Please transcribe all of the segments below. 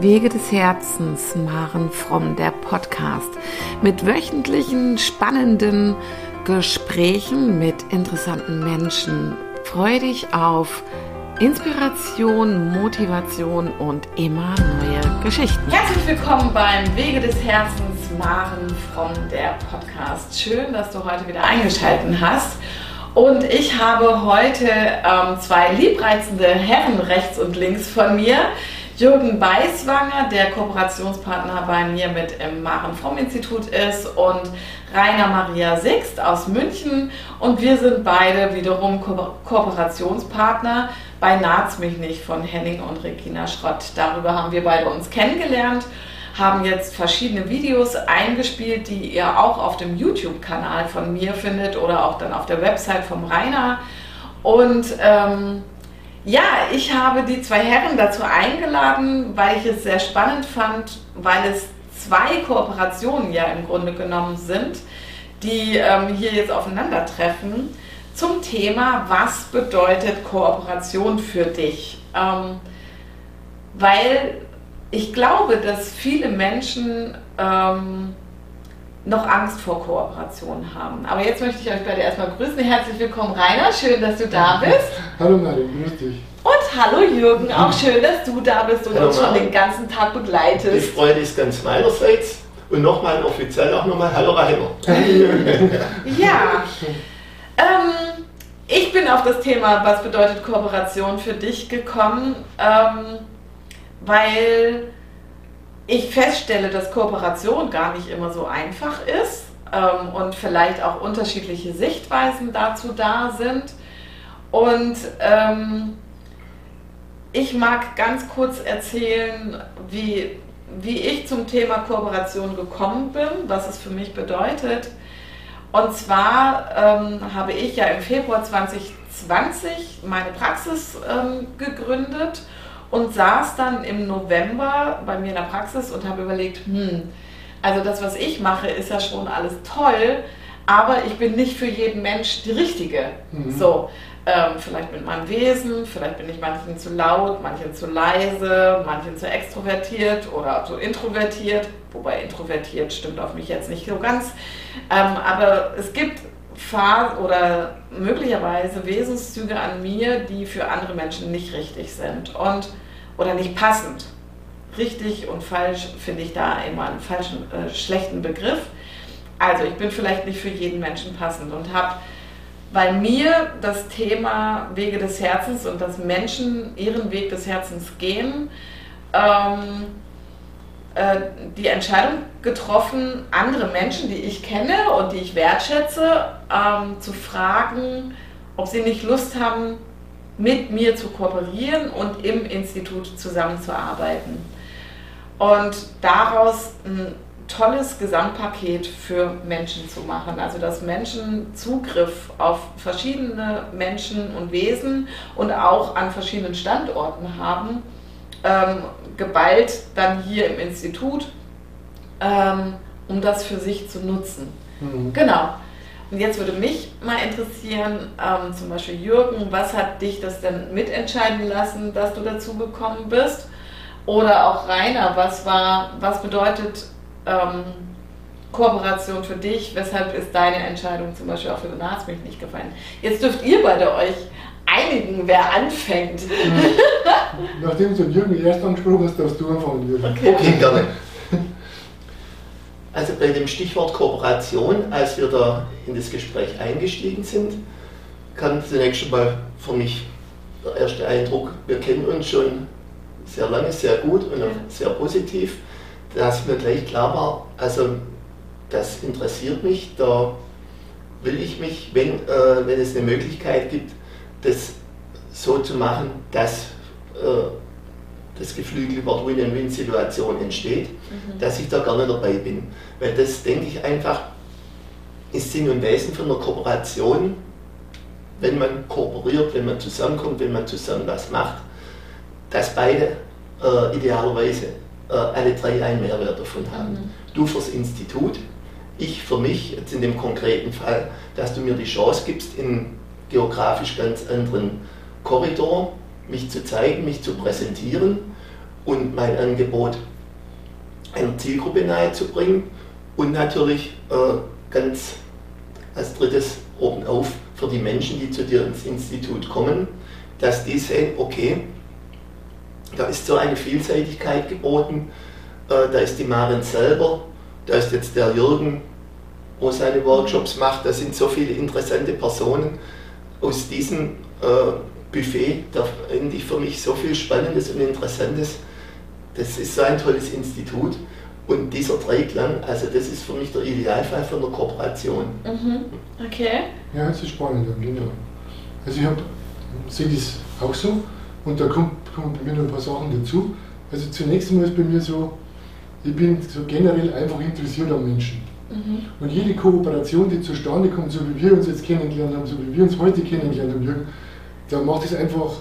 Wege des Herzens, Maren Fromm, der Podcast mit wöchentlichen spannenden Gesprächen mit interessanten Menschen. Freue dich auf Inspiration, Motivation und immer neue Geschichten. Herzlich willkommen beim Wege des Herzens, Maren Fromm, der Podcast. Schön, dass du heute wieder eingeschaltet hast. Und ich habe heute ähm, zwei liebreizende Herren rechts und links von mir. Jürgen Beiswanger, der Kooperationspartner bei mir mit im Maren Fromm Institut ist und Rainer Maria Sixt aus München. Und wir sind beide wiederum Ko Kooperationspartner. Bei Naht's mich nicht von Henning und Regina Schrott. Darüber haben wir beide uns kennengelernt, haben jetzt verschiedene Videos eingespielt, die ihr auch auf dem YouTube-Kanal von mir findet oder auch dann auf der Website vom Rainer. Und ähm, ja, ich habe die zwei Herren dazu eingeladen, weil ich es sehr spannend fand, weil es zwei Kooperationen ja im Grunde genommen sind, die ähm, hier jetzt aufeinandertreffen zum Thema, was bedeutet Kooperation für dich? Ähm, weil ich glaube, dass viele Menschen ähm, noch Angst vor Kooperation haben. Aber jetzt möchte ich euch beide erstmal grüßen. Herzlich willkommen, Rainer. Schön, dass du da bist. Hallo Nadine, grüß dich. Und hallo Jürgen, auch schön, dass du da bist und hallo, uns schon den ganzen Tag begleitest. Die Freude ist ganz meinerseits. Und nochmal offiziell auch nochmal Hallo Rainer. ja. Ähm, ich bin auf das Thema, was bedeutet Kooperation für dich gekommen, ähm, weil ich feststelle, dass Kooperation gar nicht immer so einfach ist ähm, und vielleicht auch unterschiedliche Sichtweisen dazu da sind. Und ähm, ich mag ganz kurz erzählen, wie, wie ich zum Thema Kooperation gekommen bin, was es für mich bedeutet. Und zwar ähm, habe ich ja im Februar 2020 meine Praxis ähm, gegründet und saß dann im November bei mir in der Praxis und habe überlegt, hm, also das, was ich mache, ist ja schon alles toll, aber ich bin nicht für jeden Mensch die Richtige. Mhm. So, ähm, vielleicht mit meinem Wesen, vielleicht bin ich manchen zu laut, manchen zu leise, manchen zu extrovertiert oder zu introvertiert, wobei introvertiert stimmt auf mich jetzt nicht so ganz. Ähm, aber es gibt Phasen oder möglicherweise Wesenszüge an mir, die für andere Menschen nicht richtig sind. Und oder nicht passend. Richtig und falsch finde ich da immer einen falschen, äh, schlechten Begriff. Also ich bin vielleicht nicht für jeden Menschen passend und habe bei mir das Thema Wege des Herzens und dass Menschen ihren Weg des Herzens gehen, ähm, äh, die Entscheidung getroffen, andere Menschen, die ich kenne und die ich wertschätze, ähm, zu fragen, ob sie nicht Lust haben, mit mir zu kooperieren und im Institut zusammenzuarbeiten. Und daraus ein tolles Gesamtpaket für Menschen zu machen. Also dass Menschen Zugriff auf verschiedene Menschen und Wesen und auch an verschiedenen Standorten haben, ähm, geballt dann hier im Institut, ähm, um das für sich zu nutzen. Mhm. Genau. Und jetzt würde mich mal interessieren, ähm, zum Beispiel Jürgen, was hat dich das denn mitentscheiden lassen, dass du dazu gekommen bist? Oder auch Rainer, was war, was bedeutet ähm, Kooperation für dich? Weshalb ist deine Entscheidung zum Beispiel auch für Nas mich nicht gefallen? Jetzt dürft ihr beide euch einigen, wer anfängt. Nachdem du Jürgen erst angesprochen hast, darfst du anfangen, Jürgen. Okay, okay gerne. Also bei dem Stichwort Kooperation, als wir da in das Gespräch eingestiegen sind, kam zunächst schon mal für mich der erste Eindruck, wir kennen uns schon sehr lange, sehr gut und auch sehr positiv, dass mir gleich klar war, also das interessiert mich, da will ich mich, wenn, äh, wenn es eine Möglichkeit gibt, das so zu machen, dass äh, das geflügelte Win-Win-Situation entsteht, mhm. dass ich da gerne dabei bin. Weil das, denke ich, einfach ist Sinn und Wesen von einer Kooperation, wenn man kooperiert, wenn man zusammenkommt, wenn man zusammen was macht, dass beide äh, idealerweise äh, alle drei einen Mehrwert davon haben. Mhm. Du fürs Institut, ich für mich, jetzt in dem konkreten Fall, dass du mir die Chance gibst, in geografisch ganz anderen Korridor mich zu zeigen, mich zu präsentieren und mein Angebot einer Zielgruppe nahezubringen und natürlich äh, ganz als drittes oben auf für die Menschen, die zu dir ins Institut kommen, dass die sehen, okay, da ist so eine Vielseitigkeit geboten, äh, da ist die Maren selber, da ist jetzt der Jürgen, wo seine Workshops macht, da sind so viele interessante Personen. Aus diesem äh, Buffet, da finde ich für mich so viel Spannendes und Interessantes. Das ist so ein tolles Institut. Und dieser Dreiklang, also das ist für mich der Idealfall von der Kooperation. Mhm. Okay. Ja, das ist spannend, genau. Also ich sehe das auch so und da kommt, kommen bei mir noch ein paar Sachen dazu. Also zunächst einmal ist bei mir so, ich bin so generell einfach interessiert am Menschen. Mhm. Und jede Kooperation, die zustande kommt, so wie wir uns jetzt kennengelernt haben, so wie wir uns heute kennengelernt haben, Jürgen, da macht es einfach,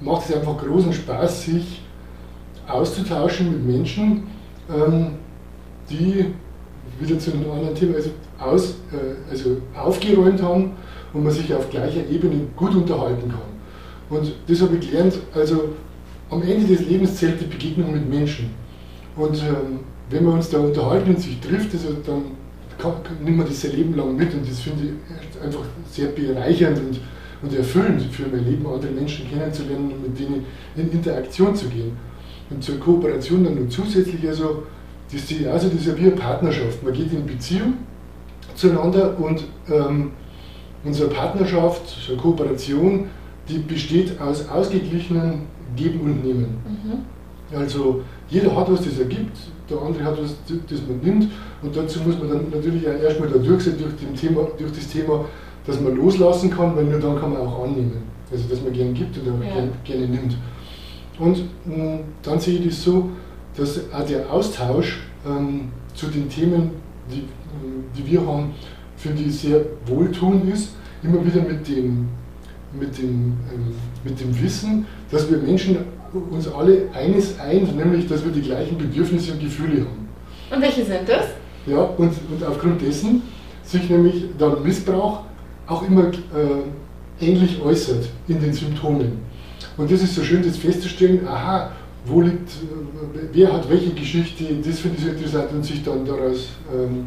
macht es einfach großen Spaß, sich auszutauschen mit Menschen, ähm, die wieder zu einem anderen Thema also, aus, äh, also aufgeräumt haben und man sich auf gleicher Ebene gut unterhalten kann. Und das habe ich gelernt, also am Ende des Lebens zählt die Begegnung mit Menschen. Und ähm, wenn wir uns da unterhalten und sich trifft, also dann nimmt man das sein Leben lang mit und das finde ich einfach sehr bereichernd und, und erfüllend für mein Leben, andere Menschen kennenzulernen und mit denen in Interaktion zu gehen. Und zur Kooperation dann nur zusätzlich, also das sehe ich also, das ist ja wie eine Partnerschaft. Man geht in Beziehung zueinander und ähm, unsere Partnerschaft, eine Kooperation, die besteht aus ausgeglichenen Geben und Nehmen. Mhm. Also jeder hat was, das er gibt, der andere hat was, das man nimmt und dazu muss man dann natürlich auch erstmal da durch sein durch, dem Thema, durch das Thema, dass man loslassen kann, weil nur dann kann man auch annehmen. Also dass man gerne gibt und auch ja. gerne, gerne nimmt. Und mh, mm, dann sehe ich das so, dass auch der Austausch ähm, zu den Themen, die, die wir haben, finde ich sehr wohltuend ist, immer wieder mit dem, mit dem, ähm, mit dem Wissen, dass wir Menschen uns alle eines eint, nämlich dass wir die gleichen Bedürfnisse und Gefühle haben. Und welche sind das? Ja, und, und aufgrund dessen sich nämlich dann Missbrauch auch immer äh, ähnlich äußert in den Symptomen. Und das ist so schön, das festzustellen, aha, wo liegt, wer hat welche Geschichte, das finde ich so interessant und sich dann daraus ähm,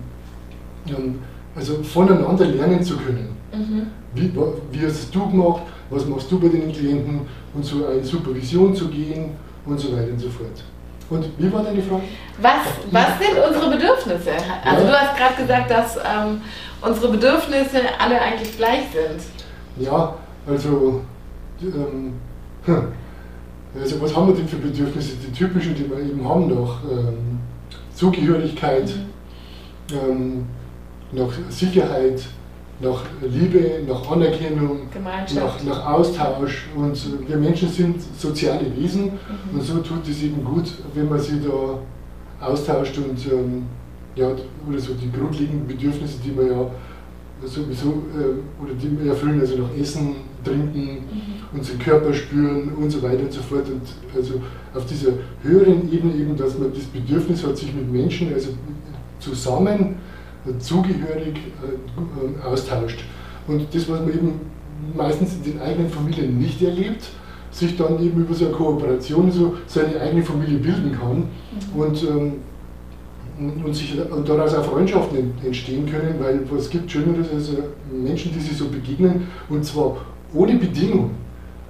also voneinander lernen zu können. Mhm. Wie, wie hast du gemacht, was machst du bei den Klienten und so eine Supervision zu gehen und so weiter und so fort. Und wie war deine Frage? Was, was sind unsere Bedürfnisse? Also ja. du hast gerade gesagt, dass ähm, unsere Bedürfnisse alle eigentlich gleich sind. Ja, also, ähm, hm. Also was haben wir denn für Bedürfnisse? Die typischen, die wir eben haben noch. Ähm, Zugehörigkeit, mhm. ähm, noch Sicherheit, nach Liebe, nach Anerkennung, nach, nach, Austausch. Und wir Menschen sind soziale Wesen mhm. und so tut es eben gut, wenn man sich da austauscht und ähm, ja, oder so die grundlegenden Bedürfnisse, die wir ja sowieso äh, oder die wir erfüllen, also nach Essen, Trinken, unseren Körper spüren und so weiter und so fort. Und also auf dieser höheren Ebene eben, dass man das Bedürfnis hat, sich mit Menschen, also zusammen zugehörig äh, austauscht. Und das, was man eben meistens in den eigenen Familien nicht erlebt, sich dann eben über so eine Kooperation so seine eigene Familie bilden kann mhm. und, ähm, und, sich, und daraus auch Freundschaften entstehen können, weil was gibt Schöneres als Menschen, die sich so begegnen und zwar ohne Bedingung,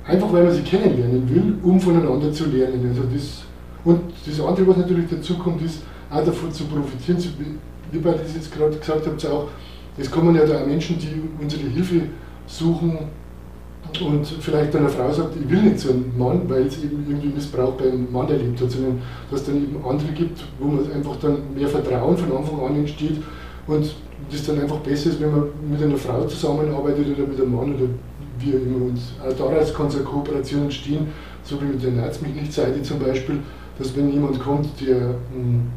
einfach weil man sie kennenlernen will, um voneinander zu lernen. Also das, und das andere, was natürlich dazu kommt, ist auch davon zu profitieren, zu, wie bei das jetzt gerade gesagt habt, auch, es kommen ja da Menschen, die unsere Hilfe suchen und vielleicht dann eine Frau sagt, ich will nicht so einen Mann, weil es eben irgendwie Missbrauch beim Mann erlebt hat, sondern dass es dann eben andere gibt, wo man einfach dann mehr Vertrauen von Anfang an entsteht und das dann einfach besser ist, wenn man mit einer Frau zusammenarbeitet oder mit einem Mann oder immer. Und auch daraus kann es eine Kooperation entstehen, so wie mit der Nerz mich nicht Seite zum Beispiel, dass wenn jemand kommt, der hm,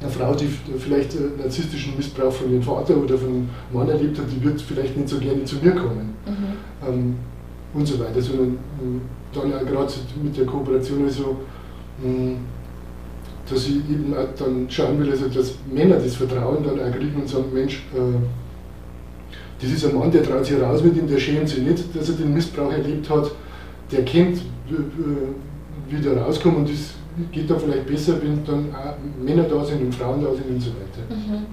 eine Frau, die vielleicht äh, narzisstischen Missbrauch von ihrem Vater oder von einem Mann erlebt hat, die wird vielleicht nicht so gerne zu mir kommen. Mhm. Ähm, und so weiter. Sondern äh, dann ja gerade mit der Kooperation also, mh, dass ich eben auch dann schauen will, also dass Männer das Vertrauen dann auch kriegen und sagen, Mensch, äh, das ist ein Mann, der traut sich raus mit ihm, der schämt sich nicht, dass er den Missbrauch erlebt hat, der kennt, äh, wie der rauskommt und das geht da vielleicht besser, wenn dann auch Männer da sind und Frauen da sind und so weiter. Mhm.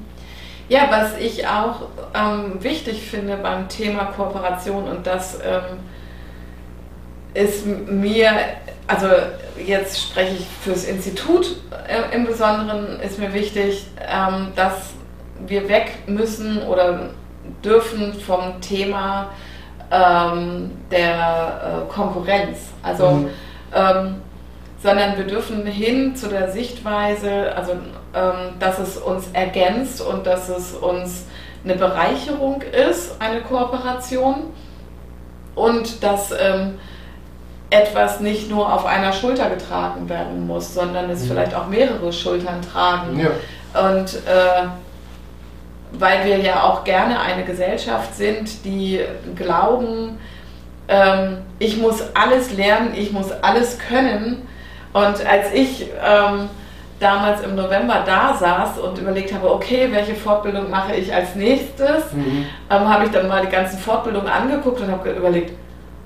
Ja, was ich auch ähm, wichtig finde beim Thema Kooperation und das ähm, ist mir, also jetzt spreche ich fürs Institut äh, im Besonderen, ist mir wichtig, ähm, dass wir weg müssen oder dürfen vom Thema ähm, der äh, Konkurrenz. Also, mhm. ähm, sondern wir dürfen hin zu der Sichtweise, also ähm, dass es uns ergänzt und dass es uns eine Bereicherung ist, eine Kooperation und dass ähm, etwas nicht nur auf einer Schulter getragen werden muss, sondern es mhm. vielleicht auch mehrere Schultern tragen. Ja. Und äh, weil wir ja auch gerne eine Gesellschaft sind, die glauben, ähm, ich muss alles lernen, ich muss alles können. Und als ich ähm, damals im November da saß und überlegt habe, okay, welche Fortbildung mache ich als nächstes, mhm. ähm, habe ich dann mal die ganzen Fortbildungen angeguckt und habe überlegt,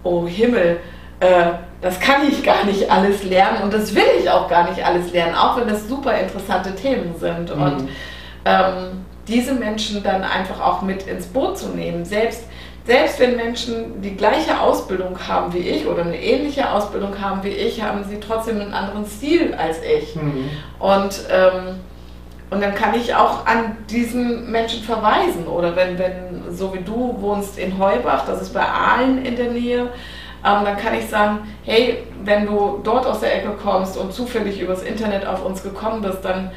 oh Himmel, äh, das kann ich gar nicht alles lernen und das will ich auch gar nicht alles lernen, auch wenn das super interessante Themen sind. Mhm. Und ähm, diese Menschen dann einfach auch mit ins Boot zu nehmen. Selbst, selbst wenn Menschen die gleiche Ausbildung haben wie ich oder eine ähnliche Ausbildung haben wie ich, haben sie trotzdem einen anderen Stil als ich. Mhm. Und, ähm, und dann kann ich auch an diesen Menschen verweisen. Oder wenn, wenn, so wie du wohnst in Heubach, das ist bei Aalen in der Nähe, ähm, dann kann ich sagen, hey, wenn du dort aus der Ecke kommst und zufällig übers Internet auf uns gekommen bist, dann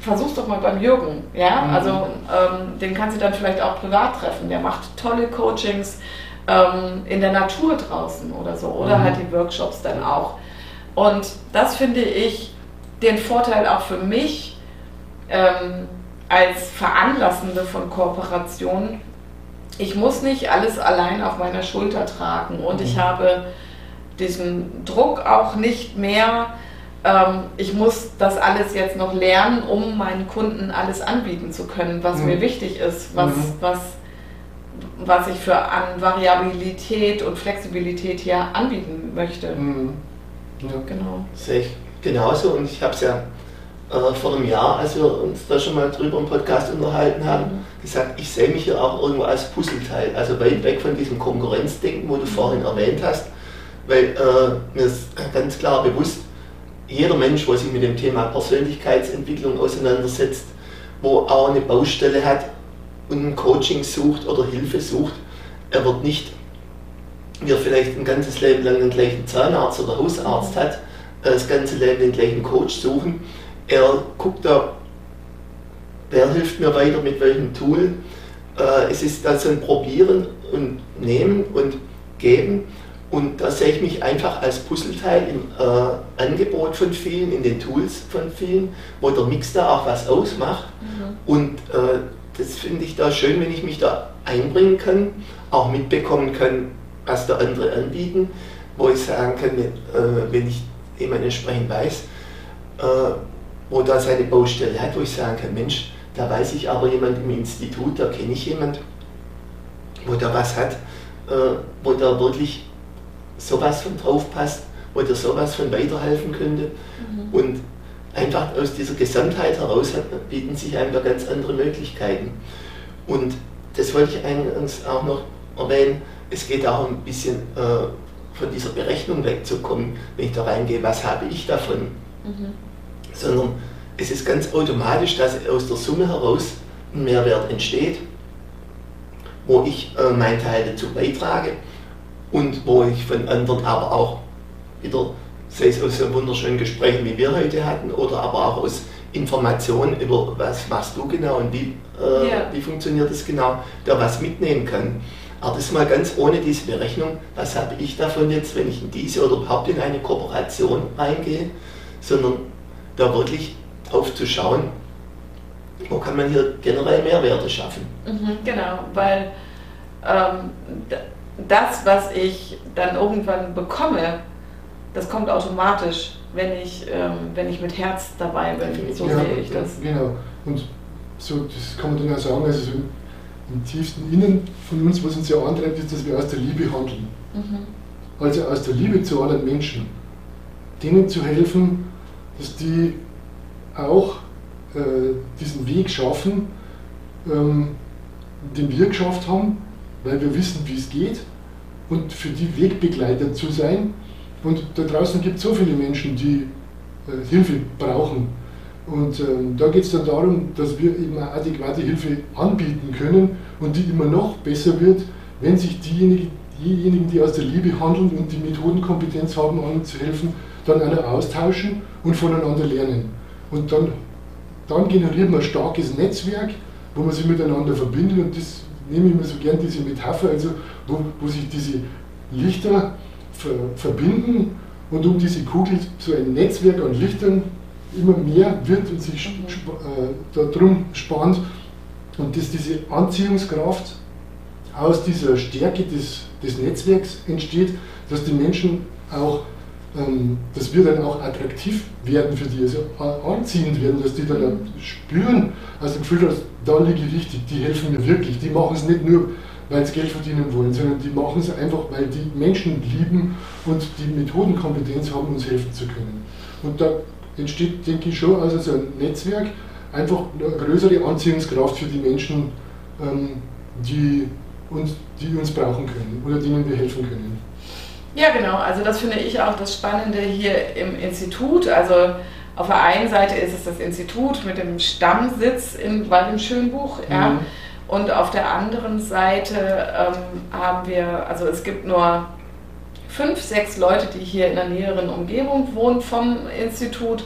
versuch's doch mal beim Jürgen. Ja? Mhm. Also ähm, den kannst du dann vielleicht auch privat treffen. Der macht tolle Coachings ähm, in der Natur draußen oder so. Oder mhm. halt die Workshops dann auch. Und das finde ich den Vorteil auch für mich ähm, als Veranlassende von Kooperationen. Ich muss nicht alles allein auf meiner Schulter tragen und mhm. ich habe diesen Druck auch nicht mehr, ähm, ich muss das alles jetzt noch lernen, um meinen Kunden alles anbieten zu können, was mhm. mir wichtig ist, was, mhm. was, was ich für an Variabilität und Flexibilität hier anbieten möchte. Mhm. Ja. Genau. Sehe ich genauso und ich habe es ja äh, vor einem Jahr, als wir uns da schon mal drüber im Podcast unterhalten haben, mhm. gesagt, ich sehe mich hier auch irgendwo als Puzzleteil, also weit weg von diesem Konkurrenzdenken, wo du vorhin erwähnt hast, weil äh, mir ist ganz klar bewusst, jeder Mensch, der sich mit dem Thema Persönlichkeitsentwicklung auseinandersetzt, wo auch eine Baustelle hat und ein Coaching sucht oder Hilfe sucht, er wird nicht, wie er vielleicht ein ganzes Leben lang den gleichen Zahnarzt oder Hausarzt hat, äh, das ganze Leben den gleichen Coach suchen. Er guckt da, wer hilft mir weiter mit welchem Tool. Äh, es ist also ein Probieren und Nehmen und Geben und da sehe ich mich einfach als Puzzleteil im äh, Angebot von vielen, in den Tools von vielen, wo der Mix da auch was ausmacht. Mhm. Und äh, das finde ich da schön, wenn ich mich da einbringen kann, auch mitbekommen kann, was der andere anbieten, wo ich sagen kann, äh, wenn ich jemand entsprechend weiß, äh, wo da seine Baustelle hat, wo ich sagen kann, Mensch, da weiß ich aber jemand im Institut, da kenne ich jemand, wo da was hat, äh, wo da wirklich sowas von drauf passt, wo dir sowas von weiterhelfen könnte. Mhm. Und einfach aus dieser Gesamtheit heraus bieten sich da ganz andere Möglichkeiten. Und das wollte ich eingangs auch noch erwähnen, es geht auch ein bisschen äh, von dieser Berechnung wegzukommen, wenn ich da reingehe, was habe ich davon, mhm. sondern es ist ganz automatisch, dass aus der Summe heraus ein Mehrwert entsteht, wo ich äh, meinen Teil dazu beitrage und wo ich von anderen aber auch wieder, sei es aus so wunderschönen Gesprächen, wie wir heute hatten, oder aber auch aus Informationen über was machst du genau und wie, äh, ja. wie funktioniert das genau, der was mitnehmen kann. Aber das mal ganz ohne diese Berechnung, was habe ich davon jetzt, wenn ich in diese oder überhaupt in eine Kooperation reingehe, sondern da wirklich drauf zu schauen, wo kann man hier generell Mehrwerte schaffen. Mhm, genau, weil ähm, das, was ich dann irgendwann bekomme, das kommt automatisch, wenn ich, ähm, wenn ich mit Herz dabei bin. So ja, sehe ich das. Genau. Und so, das kann man dann auch sagen, also so im tiefsten Innen von uns, was uns ja antreibt, ist, dass wir aus der Liebe handeln. Mhm. Also aus der Liebe zu anderen Menschen. Denen zu helfen, dass die auch äh, diesen Weg schaffen, ähm, den wir geschafft haben, weil wir wissen, wie es geht und für die Wegbegleiter zu sein. Und da draußen gibt es so viele Menschen, die äh, Hilfe brauchen. Und ähm, da geht es dann darum, dass wir eben eine adäquate Hilfe anbieten können und die immer noch besser wird, wenn sich diejenigen, diejenigen, die aus der Liebe handeln und die Methodenkompetenz haben, anderen zu helfen, dann alle austauschen und voneinander lernen. Und dann, dann generieren wir ein starkes Netzwerk, wo man sich miteinander verbindet und das nehme ich mir so gern diese Metapher, also wo, wo sich diese Lichter ver, verbinden und um diese Kugel so ein Netzwerk an Lichtern immer mehr wird und sich äh, darum spannt und dass diese Anziehungskraft aus dieser Stärke des, des Netzwerks entsteht, dass die Menschen auch, dass wir dann auch attraktiv werden für die, also anziehend werden, dass die dann spüren, also Gefühl, dass da liege ich richtig, die helfen mir wirklich, die machen es nicht nur, weil sie Geld verdienen wollen, sondern die machen es einfach, weil die Menschen lieben und die Methodenkompetenz haben, uns helfen zu können. Und da entsteht, denke ich, schon also so ein Netzwerk, einfach eine größere Anziehungskraft für die Menschen, ähm, die, uns, die uns brauchen können oder denen wir helfen können. Ja, genau. Also das finde ich auch das Spannende hier im Institut. Also auf der einen Seite ist es das Institut mit dem Stammsitz in Wald im Schönbuch, ja. Mhm. Und auf der anderen Seite ähm, haben wir, also es gibt nur fünf, sechs Leute, die hier in der näheren Umgebung wohnen vom Institut.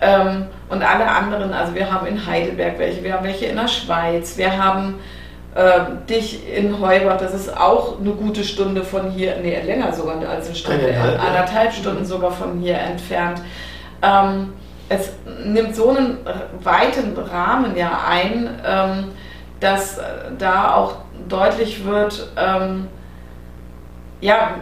Ähm, und alle anderen, also wir haben in Heidelberg welche, wir haben welche in der Schweiz, wir haben äh, dich in Heubach, das ist auch eine gute Stunde von hier, nee, länger sogar als eine Stunde, Eineinhalb, anderthalb ja. Stunden sogar von hier entfernt. Ähm, es nimmt so einen weiten Rahmen ja ein, ähm, dass da auch deutlich wird, ähm, ja,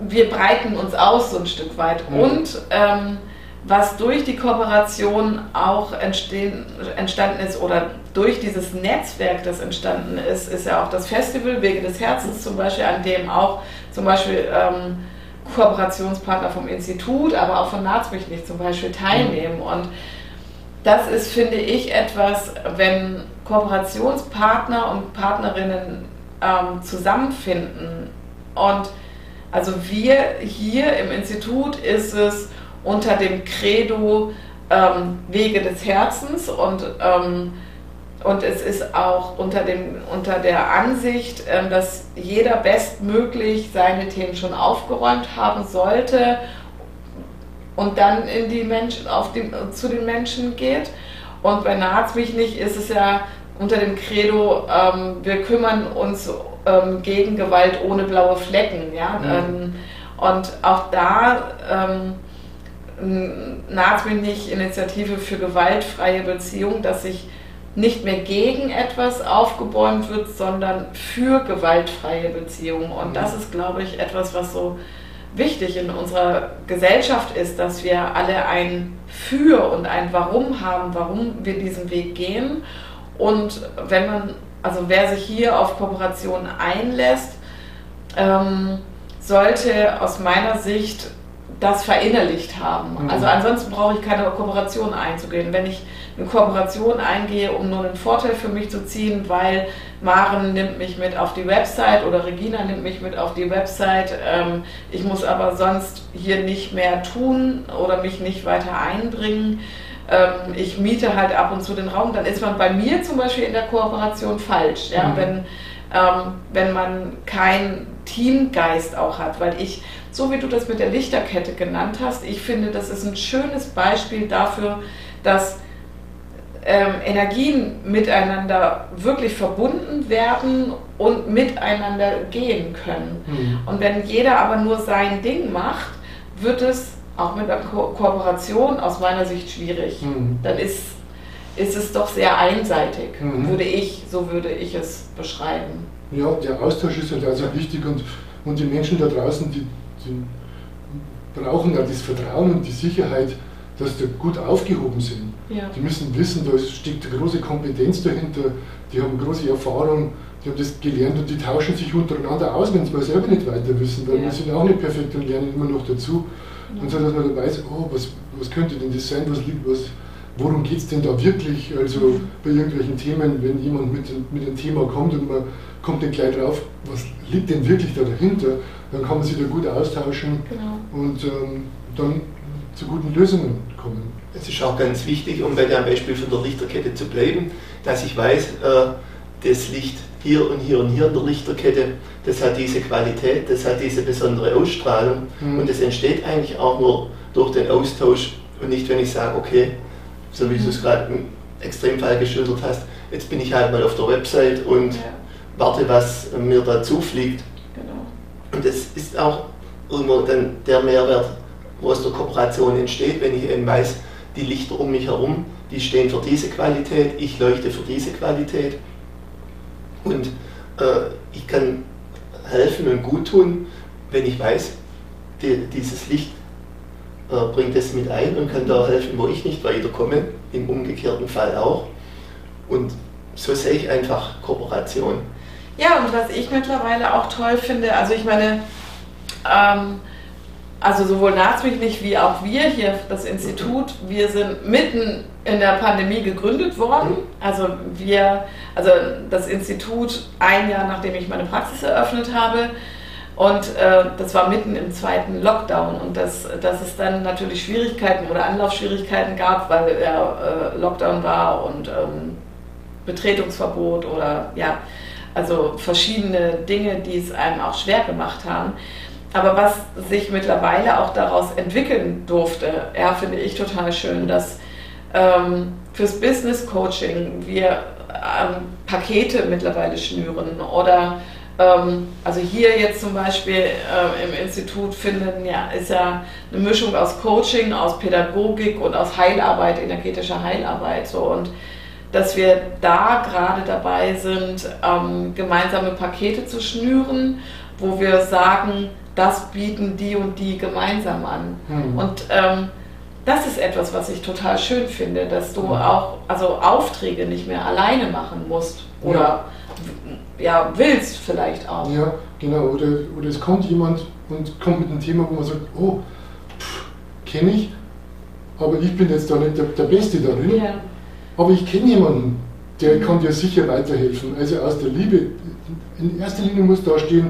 wir breiten uns aus so ein Stück weit. Mhm. Und ähm, was durch die Kooperation auch entstehen, entstanden ist oder durch dieses Netzwerk, das entstanden ist, ist ja auch das Festival Wege des Herzens zum Beispiel, an dem auch zum Beispiel ähm, Kooperationspartner vom Institut, aber auch von Nazmich nicht zum Beispiel teilnehmen. Und das ist, finde ich, etwas, wenn Kooperationspartner und Partnerinnen ähm, zusammenfinden. Und also wir hier im Institut ist es unter dem Credo ähm, Wege des Herzens. Und, ähm, und es ist auch unter, dem, unter der Ansicht, ähm, dass jeder bestmöglich seine Themen schon aufgeräumt haben sollte und dann in die Menschen, auf die, zu den Menschen geht. Und bei Naht's mich nicht ist es ja unter dem Credo, ähm, wir kümmern uns ähm, gegen Gewalt ohne blaue Flecken. Ja? Mhm. Ähm, und auch da ähm, nicht Initiative für gewaltfreie Beziehung, dass sich nicht mehr gegen etwas aufgebäumt wird, sondern für gewaltfreie Beziehungen. Und mhm. das ist, glaube ich, etwas, was so wichtig in unserer Gesellschaft ist, dass wir alle ein Für und ein Warum haben, warum wir diesen Weg gehen. Und wenn man also wer sich hier auf Kooperation einlässt, ähm, sollte aus meiner Sicht das verinnerlicht haben. Mhm. Also ansonsten brauche ich keine Kooperation einzugehen. Wenn ich eine Kooperation eingehe, um nur einen Vorteil für mich zu ziehen, weil Maren nimmt mich mit auf die Website oder Regina nimmt mich mit auf die Website, ähm, ich muss aber sonst hier nicht mehr tun oder mich nicht weiter einbringen, ähm, ich miete halt ab und zu den Raum, dann ist man bei mir zum Beispiel in der Kooperation falsch, ja? Mhm. wenn, ähm, wenn man keinen Teamgeist auch hat, weil ich, so wie du das mit der Lichterkette genannt hast, ich finde, das ist ein schönes Beispiel dafür, dass ähm, Energien miteinander wirklich verbunden werden und miteinander gehen können. Mhm. Und wenn jeder aber nur sein Ding macht, wird es auch mit einer Ko Kooperation aus meiner Sicht schwierig. Mhm. Dann ist, ist es doch sehr einseitig, mhm. würde ich, so würde ich es beschreiben. Ja, der Austausch ist halt also wichtig und, und die Menschen da draußen, die, die brauchen ja das Vertrauen und die Sicherheit, dass die gut aufgehoben sind. Ja. Die müssen wissen, da steckt eine große Kompetenz dahinter, die haben große Erfahrung, die haben das gelernt und die tauschen sich untereinander aus, wenn sie mal selber nicht weiter wissen, weil ja. wir sind auch nicht perfekt und lernen immer noch dazu. Und so, dass man dann weiß, oh, was, was könnte denn das sein, was liegt, was, worum geht es denn da wirklich? Also bei irgendwelchen Themen, wenn jemand mit, mit einem Thema kommt und man kommt nicht gleich drauf, was liegt denn wirklich da dahinter, dann kann man sich da gut austauschen genau. und ähm, dann zu guten Lösungen kommen. Es ist auch ganz wichtig, um bei dem Beispiel von der Lichterkette zu bleiben, dass ich weiß, äh, das Licht hier und hier und hier in der Lichterkette, das hat diese Qualität, das hat diese besondere Ausstrahlung mhm. und das entsteht eigentlich auch nur durch den Austausch und nicht, wenn ich sage, okay, so wie du es mhm. gerade im Extremfall geschildert hast, jetzt bin ich halt mal auf der Website und ja. warte, was mir da zufliegt. Genau. Und das ist auch irgendwo dann der Mehrwert, wo aus der Kooperation entsteht, wenn ich eben weiß, die Lichter um mich herum, die stehen für diese Qualität, ich leuchte für diese Qualität und äh, ich kann helfen und gut tun, wenn ich weiß, die, dieses Licht äh, bringt es mit ein und kann da helfen, wo ich nicht weiterkomme, im umgekehrten Fall auch. Und so sehe ich einfach Kooperation. Ja, und was ich mittlerweile auch toll finde, also ich meine, ähm, also sowohl Nazmich wie auch wir hier, das Institut, wir sind mitten in der Pandemie gegründet worden. Also wir, also das Institut ein Jahr nachdem ich meine Praxis eröffnet habe. Und äh, das war mitten im zweiten Lockdown und dass, dass es dann natürlich Schwierigkeiten oder Anlaufschwierigkeiten gab, weil der äh, Lockdown war und ähm, Betretungsverbot oder ja, also verschiedene Dinge, die es einem auch schwer gemacht haben. Aber was sich mittlerweile auch daraus entwickeln durfte, ja, finde ich total schön, dass ähm, fürs Business Coaching wir ähm, Pakete mittlerweile schnüren oder ähm, also hier jetzt zum Beispiel äh, im Institut finden ja ist ja eine Mischung aus Coaching, aus Pädagogik und aus Heilarbeit, energetischer Heilarbeit so. Und dass wir da gerade dabei sind, ähm, gemeinsame Pakete zu schnüren, wo wir sagen, das bieten die und die gemeinsam an. Mhm. Und ähm, das ist etwas, was ich total schön finde, dass du mhm. auch also Aufträge nicht mehr alleine machen musst oder ja. ja. willst vielleicht auch. Ja, genau. Oder, oder es kommt jemand und kommt mit einem Thema, wo man sagt, oh, kenne ich, aber ich bin jetzt da nicht der, der Beste darin. Ja. Aber ich kenne jemanden, der kann dir sicher weiterhelfen. Also aus der Liebe, in erster Linie muss da stehen,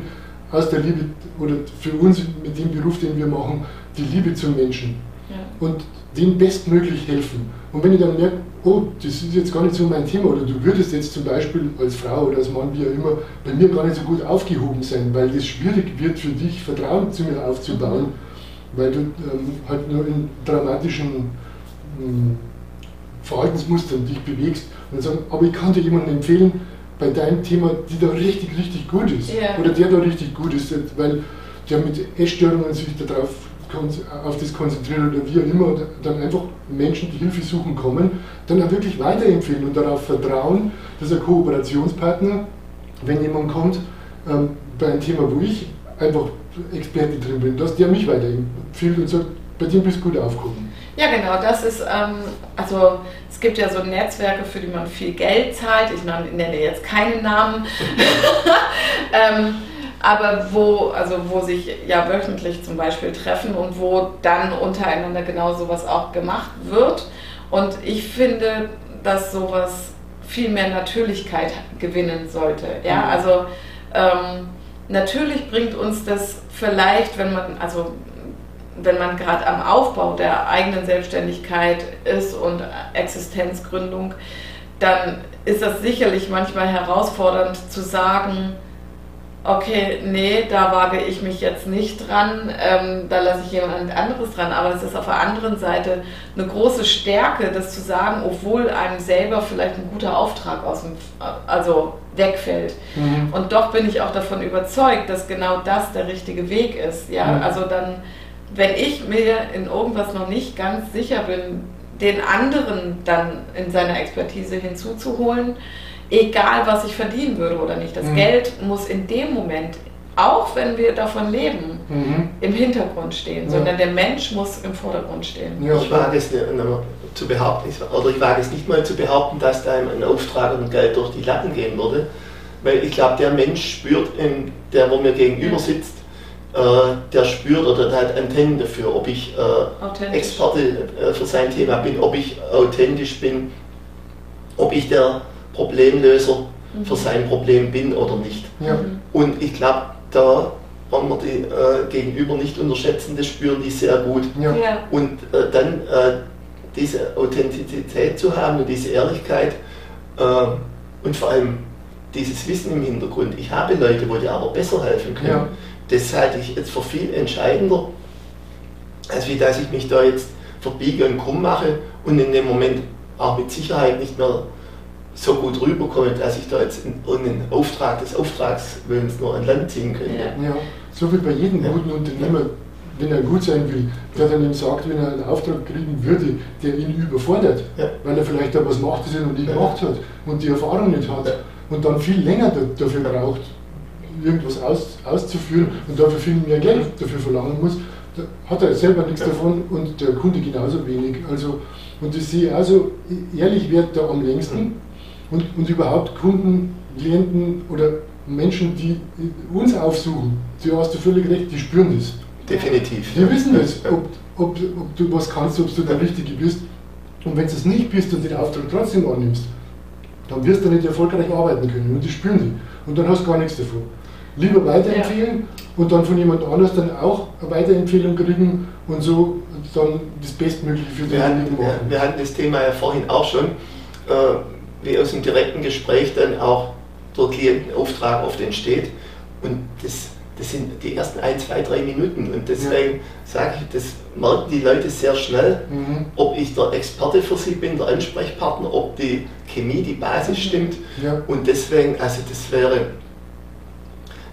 aus der Liebe oder für uns mit dem Beruf, den wir machen, die Liebe zum Menschen ja. und denen bestmöglich helfen. Und wenn ich dann merke, oh, das ist jetzt gar nicht so mein Thema oder du würdest jetzt zum Beispiel als Frau oder als Mann, wie auch immer, bei mir gar nicht so gut aufgehoben sein, weil es schwierig wird für dich, Vertrauen zu mir aufzubauen, mhm. weil du ähm, halt nur in dramatischen ähm, Verhaltensmustern dich bewegst und sagen, aber ich kann dir jemanden empfehlen, bei deinem Thema, die da richtig, richtig gut ist. Ja. Oder der da richtig gut ist, weil der mit Essstörungen sich darauf auf das konzentriert oder wie auch immer, dann einfach Menschen, die Hilfe suchen, kommen, dann auch wirklich weiterempfehlen und darauf vertrauen, dass ein Kooperationspartner, wenn jemand kommt, ähm, bei einem Thema, wo ich einfach Experte drin bin, dass der mich weiterempfiehlt und sagt, bei dem bist du gut aufgehoben. Ja, genau, das ist, ähm, also es gibt ja so Netzwerke, für die man viel Geld zahlt. Ich nenne jetzt keinen Namen. ähm, aber wo, also wo sich ja wöchentlich zum Beispiel treffen und wo dann untereinander genau sowas auch gemacht wird. Und ich finde, dass sowas viel mehr Natürlichkeit gewinnen sollte. Ja, mhm. also ähm, natürlich bringt uns das vielleicht, wenn man, also wenn man gerade am Aufbau der eigenen Selbstständigkeit ist und Existenzgründung, dann ist das sicherlich manchmal herausfordernd zu sagen, okay, nee, da wage ich mich jetzt nicht dran, ähm, da lasse ich jemand anderes dran. Aber es ist auf der anderen Seite eine große Stärke, das zu sagen, obwohl einem selber vielleicht ein guter Auftrag aus dem, also wegfällt. Mhm. Und doch bin ich auch davon überzeugt, dass genau das der richtige Weg ist. Ja, mhm. also dann wenn ich mir in irgendwas noch nicht ganz sicher bin, den anderen dann in seiner Expertise hinzuzuholen, egal was ich verdienen würde oder nicht. Das mhm. Geld muss in dem Moment, auch wenn wir davon leben, mhm. im Hintergrund stehen, ja. sondern der Mensch muss im Vordergrund stehen. Ja. Ich wage es zu behaupten, oder ich wage es nicht mal zu behaupten, dass da ein Auftrag und Geld durch die Latten gehen würde, weil ich glaube, der Mensch spürt, der wo mir gegenüber sitzt, äh, der spürt oder der hat Antennen dafür, ob ich äh, Experte äh, für sein Thema bin, ob ich authentisch bin, ob ich der Problemlöser mhm. für sein Problem bin oder nicht. Ja. Und ich glaube, da wollen wir die äh, Gegenüber nicht unterschätzen, das spüren die sehr gut. Ja. Ja. Und äh, dann äh, diese Authentizität zu haben und diese Ehrlichkeit und vor allem dieses Wissen im Hintergrund. Ich habe Leute, wo die aber besser helfen können das halte ich jetzt für viel entscheidender, als wie dass ich mich da jetzt verbiege und krumm mache und in dem Moment auch mit Sicherheit nicht mehr so gut rüberkomme, dass ich da jetzt in irgendeinen Auftrag des Auftragswillens nur an Land ziehen könnte. Ja, ja. so wie bei jedem ja. guten Unternehmer, wenn er gut sein will, der dann ihm sagt, wenn er einen Auftrag kriegen würde, der ihn überfordert, ja. weil er vielleicht da was macht, das er noch nie gemacht hat und die Erfahrung nicht hat und dann viel länger dafür braucht, irgendwas aus, auszuführen und dafür viel mehr Geld dafür verlangen muss, da hat er selber nichts davon und der Kunde genauso wenig. Also, und ich sehe also, ehrlich wird da am längsten und, und überhaupt Kunden, Klienten oder Menschen, die uns aufsuchen, du hast du völlig recht, die spüren das. Definitiv. Die wissen das, ob, ob, ob du was kannst, ob du der Richtige bist. Und wenn du es nicht bist und den Auftrag trotzdem annimmst, dann wirst du nicht erfolgreich arbeiten können. Und die spüren die. Und dann hast du gar nichts davon lieber weiterempfehlen ja. und dann von jemand anders dann auch eine Weiterempfehlung kriegen und so dann das Bestmögliche für den hatten, machen. Wir hatten das Thema ja vorhin auch schon, äh, wie aus dem direkten Gespräch dann auch der Klientenauftrag oft entsteht und das, das sind die ersten ein, zwei, drei Minuten und deswegen ja. sage ich, das merken die Leute sehr schnell, mhm. ob ich der Experte für sie bin, der Ansprechpartner, ob die Chemie, die Basis mhm. stimmt ja. und deswegen, also das wäre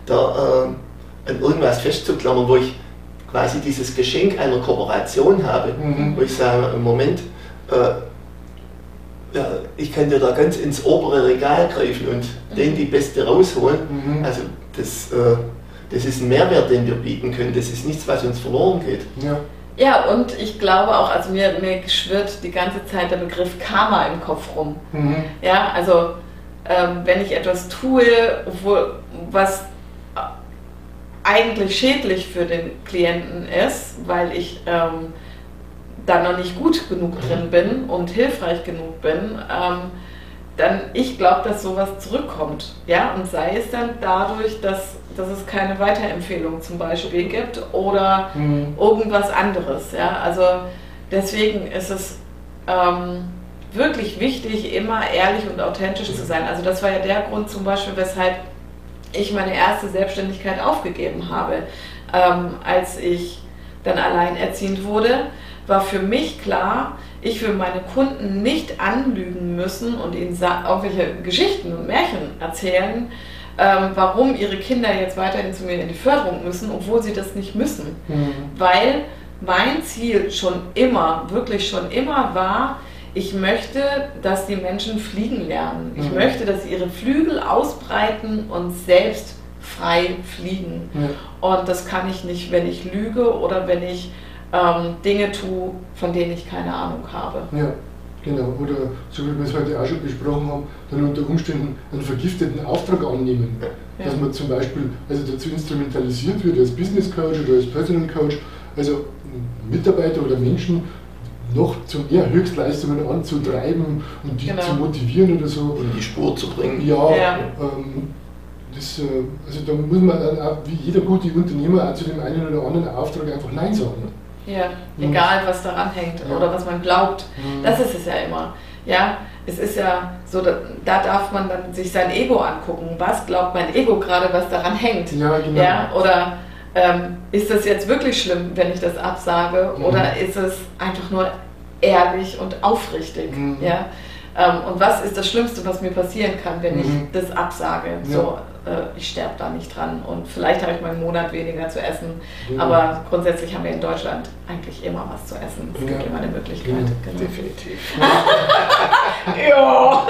da äh, an irgendwas festzuklammern, wo ich quasi dieses Geschenk einer Kooperation habe, mhm. wo ich sage, im Moment, äh, ja, ich kann dir da ganz ins obere Regal greifen und mhm. den die Beste rausholen. Mhm. Also das, äh, das ist ein Mehrwert, den wir bieten können. Das ist nichts, was uns verloren geht. Ja. Ja, und ich glaube auch, also mir, mir schwirrt die ganze Zeit der Begriff Karma im Kopf rum. Mhm. Ja, also ähm, wenn ich etwas tue, wo, was eigentlich schädlich für den Klienten ist, weil ich ähm, da noch nicht gut genug drin bin und hilfreich genug bin, ähm, dann ich glaube, dass sowas zurückkommt. Ja? Und sei es dann dadurch, dass, dass es keine Weiterempfehlung zum Beispiel gibt oder mhm. irgendwas anderes. Ja? Also deswegen ist es ähm, wirklich wichtig, immer ehrlich und authentisch zu sein. Also das war ja der Grund zum Beispiel, weshalb ich meine erste Selbstständigkeit aufgegeben habe. Ähm, als ich dann alleinerziehend wurde, war für mich klar, ich will meine Kunden nicht anlügen müssen und ihnen irgendwelche Geschichten und Märchen erzählen, ähm, warum ihre Kinder jetzt weiterhin zu mir in die Förderung müssen, obwohl sie das nicht müssen. Mhm. Weil mein Ziel schon immer, wirklich schon immer war, ich möchte, dass die Menschen fliegen lernen. Ich mhm. möchte, dass sie ihre Flügel ausbreiten und selbst frei fliegen. Ja. Und das kann ich nicht, wenn ich lüge oder wenn ich ähm, Dinge tue, von denen ich keine Ahnung habe. Ja, genau. Oder so wie wir es heute auch schon besprochen haben, dann unter Umständen einen vergifteten Auftrag annehmen. Ja. Dass man zum Beispiel also dazu instrumentalisiert wird als Business Coach oder als Personal Coach, also Mitarbeiter oder Menschen noch zu mehr Höchstleistungen anzutreiben und die genau. zu motivieren oder so. Und die Spur zu bringen. Ja, ja. Ähm, das, äh, also da muss man dann auch, wie jeder gute Unternehmer auch zu dem einen oder anderen Auftrag einfach Nein sagen. Ja, egal was daran hängt ja. oder was man glaubt. Mhm. Das ist es ja immer. Ja, es ist ja so, da, da, darf man dann sich sein Ego angucken. Was glaubt mein Ego gerade, was daran hängt? Ja, genau. Ja, oder ähm, ist das jetzt wirklich schlimm, wenn ich das absage mhm. oder ist es einfach nur ehrlich und aufrichtig? Mhm. Ja? Ähm, und was ist das Schlimmste, was mir passieren kann, wenn mhm. ich das absage? Ja. So, äh, ich sterbe da nicht dran und vielleicht habe ich mal einen Monat weniger zu essen, ja. aber grundsätzlich haben wir in Deutschland eigentlich immer was zu essen. Es gibt immer eine Möglichkeit. Genau. Definitiv. ja.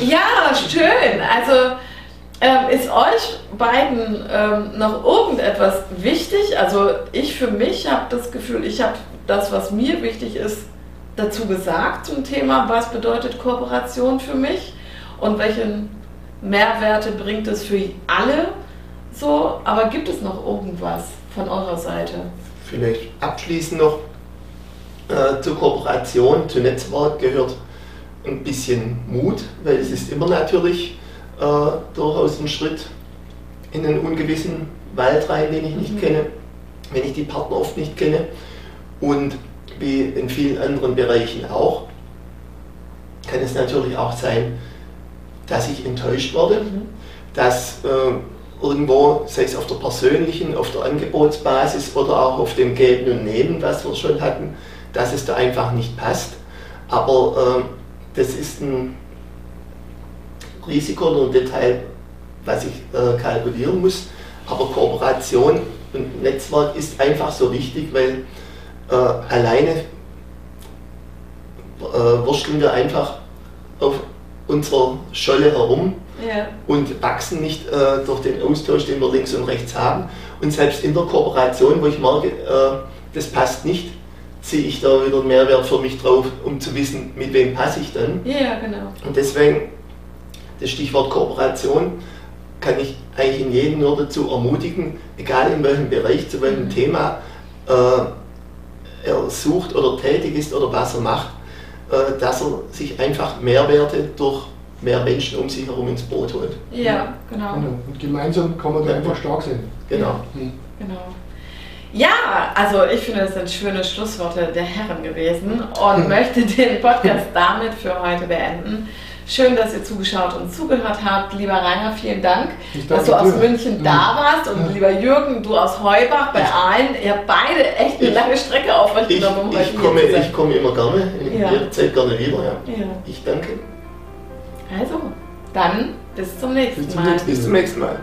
ja, schön. Also ähm, ist euch beiden ähm, noch irgendetwas wichtig? Also ich für mich habe das Gefühl, ich habe das, was mir wichtig ist, dazu gesagt zum Thema, was bedeutet Kooperation für mich und welche Mehrwerte bringt es für alle. So, aber gibt es noch irgendwas von eurer Seite? Vielleicht abschließend noch äh, zur Kooperation, zu Netzwerk gehört ein bisschen Mut, weil es ist immer natürlich äh, durchaus ein Schritt in einen ungewissen Wald rein, den ich nicht mhm. kenne, wenn ich die Partner oft nicht kenne. Und wie in vielen anderen Bereichen auch, kann es natürlich auch sein, dass ich enttäuscht werde, mhm. dass äh, irgendwo, sei es auf der persönlichen, auf der Angebotsbasis oder auch auf dem Geben und Nehmen, was wir schon hatten, dass es da einfach nicht passt. Aber äh, das ist ein Risiko oder ein Detail, was ich äh, kalkulieren muss. Aber Kooperation und Netzwerk ist einfach so wichtig, weil äh, alleine äh, wursteln wir einfach auf unserer Scholle herum ja. und wachsen nicht äh, durch den Austausch, den wir links und rechts haben. Und selbst in der Kooperation, wo ich merke, äh, das passt nicht, ziehe ich da wieder einen Mehrwert für mich drauf, um zu wissen, mit wem passe ich dann. Ja, genau. Und deswegen, das Stichwort Kooperation, kann ich eigentlich in jedem nur dazu ermutigen, egal in welchem Bereich, zu welchem mhm. Thema äh, er sucht oder tätig ist oder was er macht, äh, dass er sich einfach Mehrwerte durch mehr Menschen um sich herum ins Boot holt. Ja, genau. genau. Und gemeinsam kann man da einfach stark sein. Genau. Mhm. genau. Ja, also ich finde, das sind schöne Schlussworte der Herren gewesen und möchte den Podcast damit für heute beenden. Schön, dass ihr zugeschaut und zugehört habt. Lieber Rainer, vielen Dank, dass du aus München ja. da warst. Und ja. lieber Jürgen, du aus Heubach bei Aalen. Ihr habt beide echt eine ich, lange Strecke auf euch genommen, um ich, komme, ich komme immer gerne, in ja. jeder gerne wieder. Ja. Ich danke. Also, dann bis zum nächsten Mal. Bis zum nächsten Mal.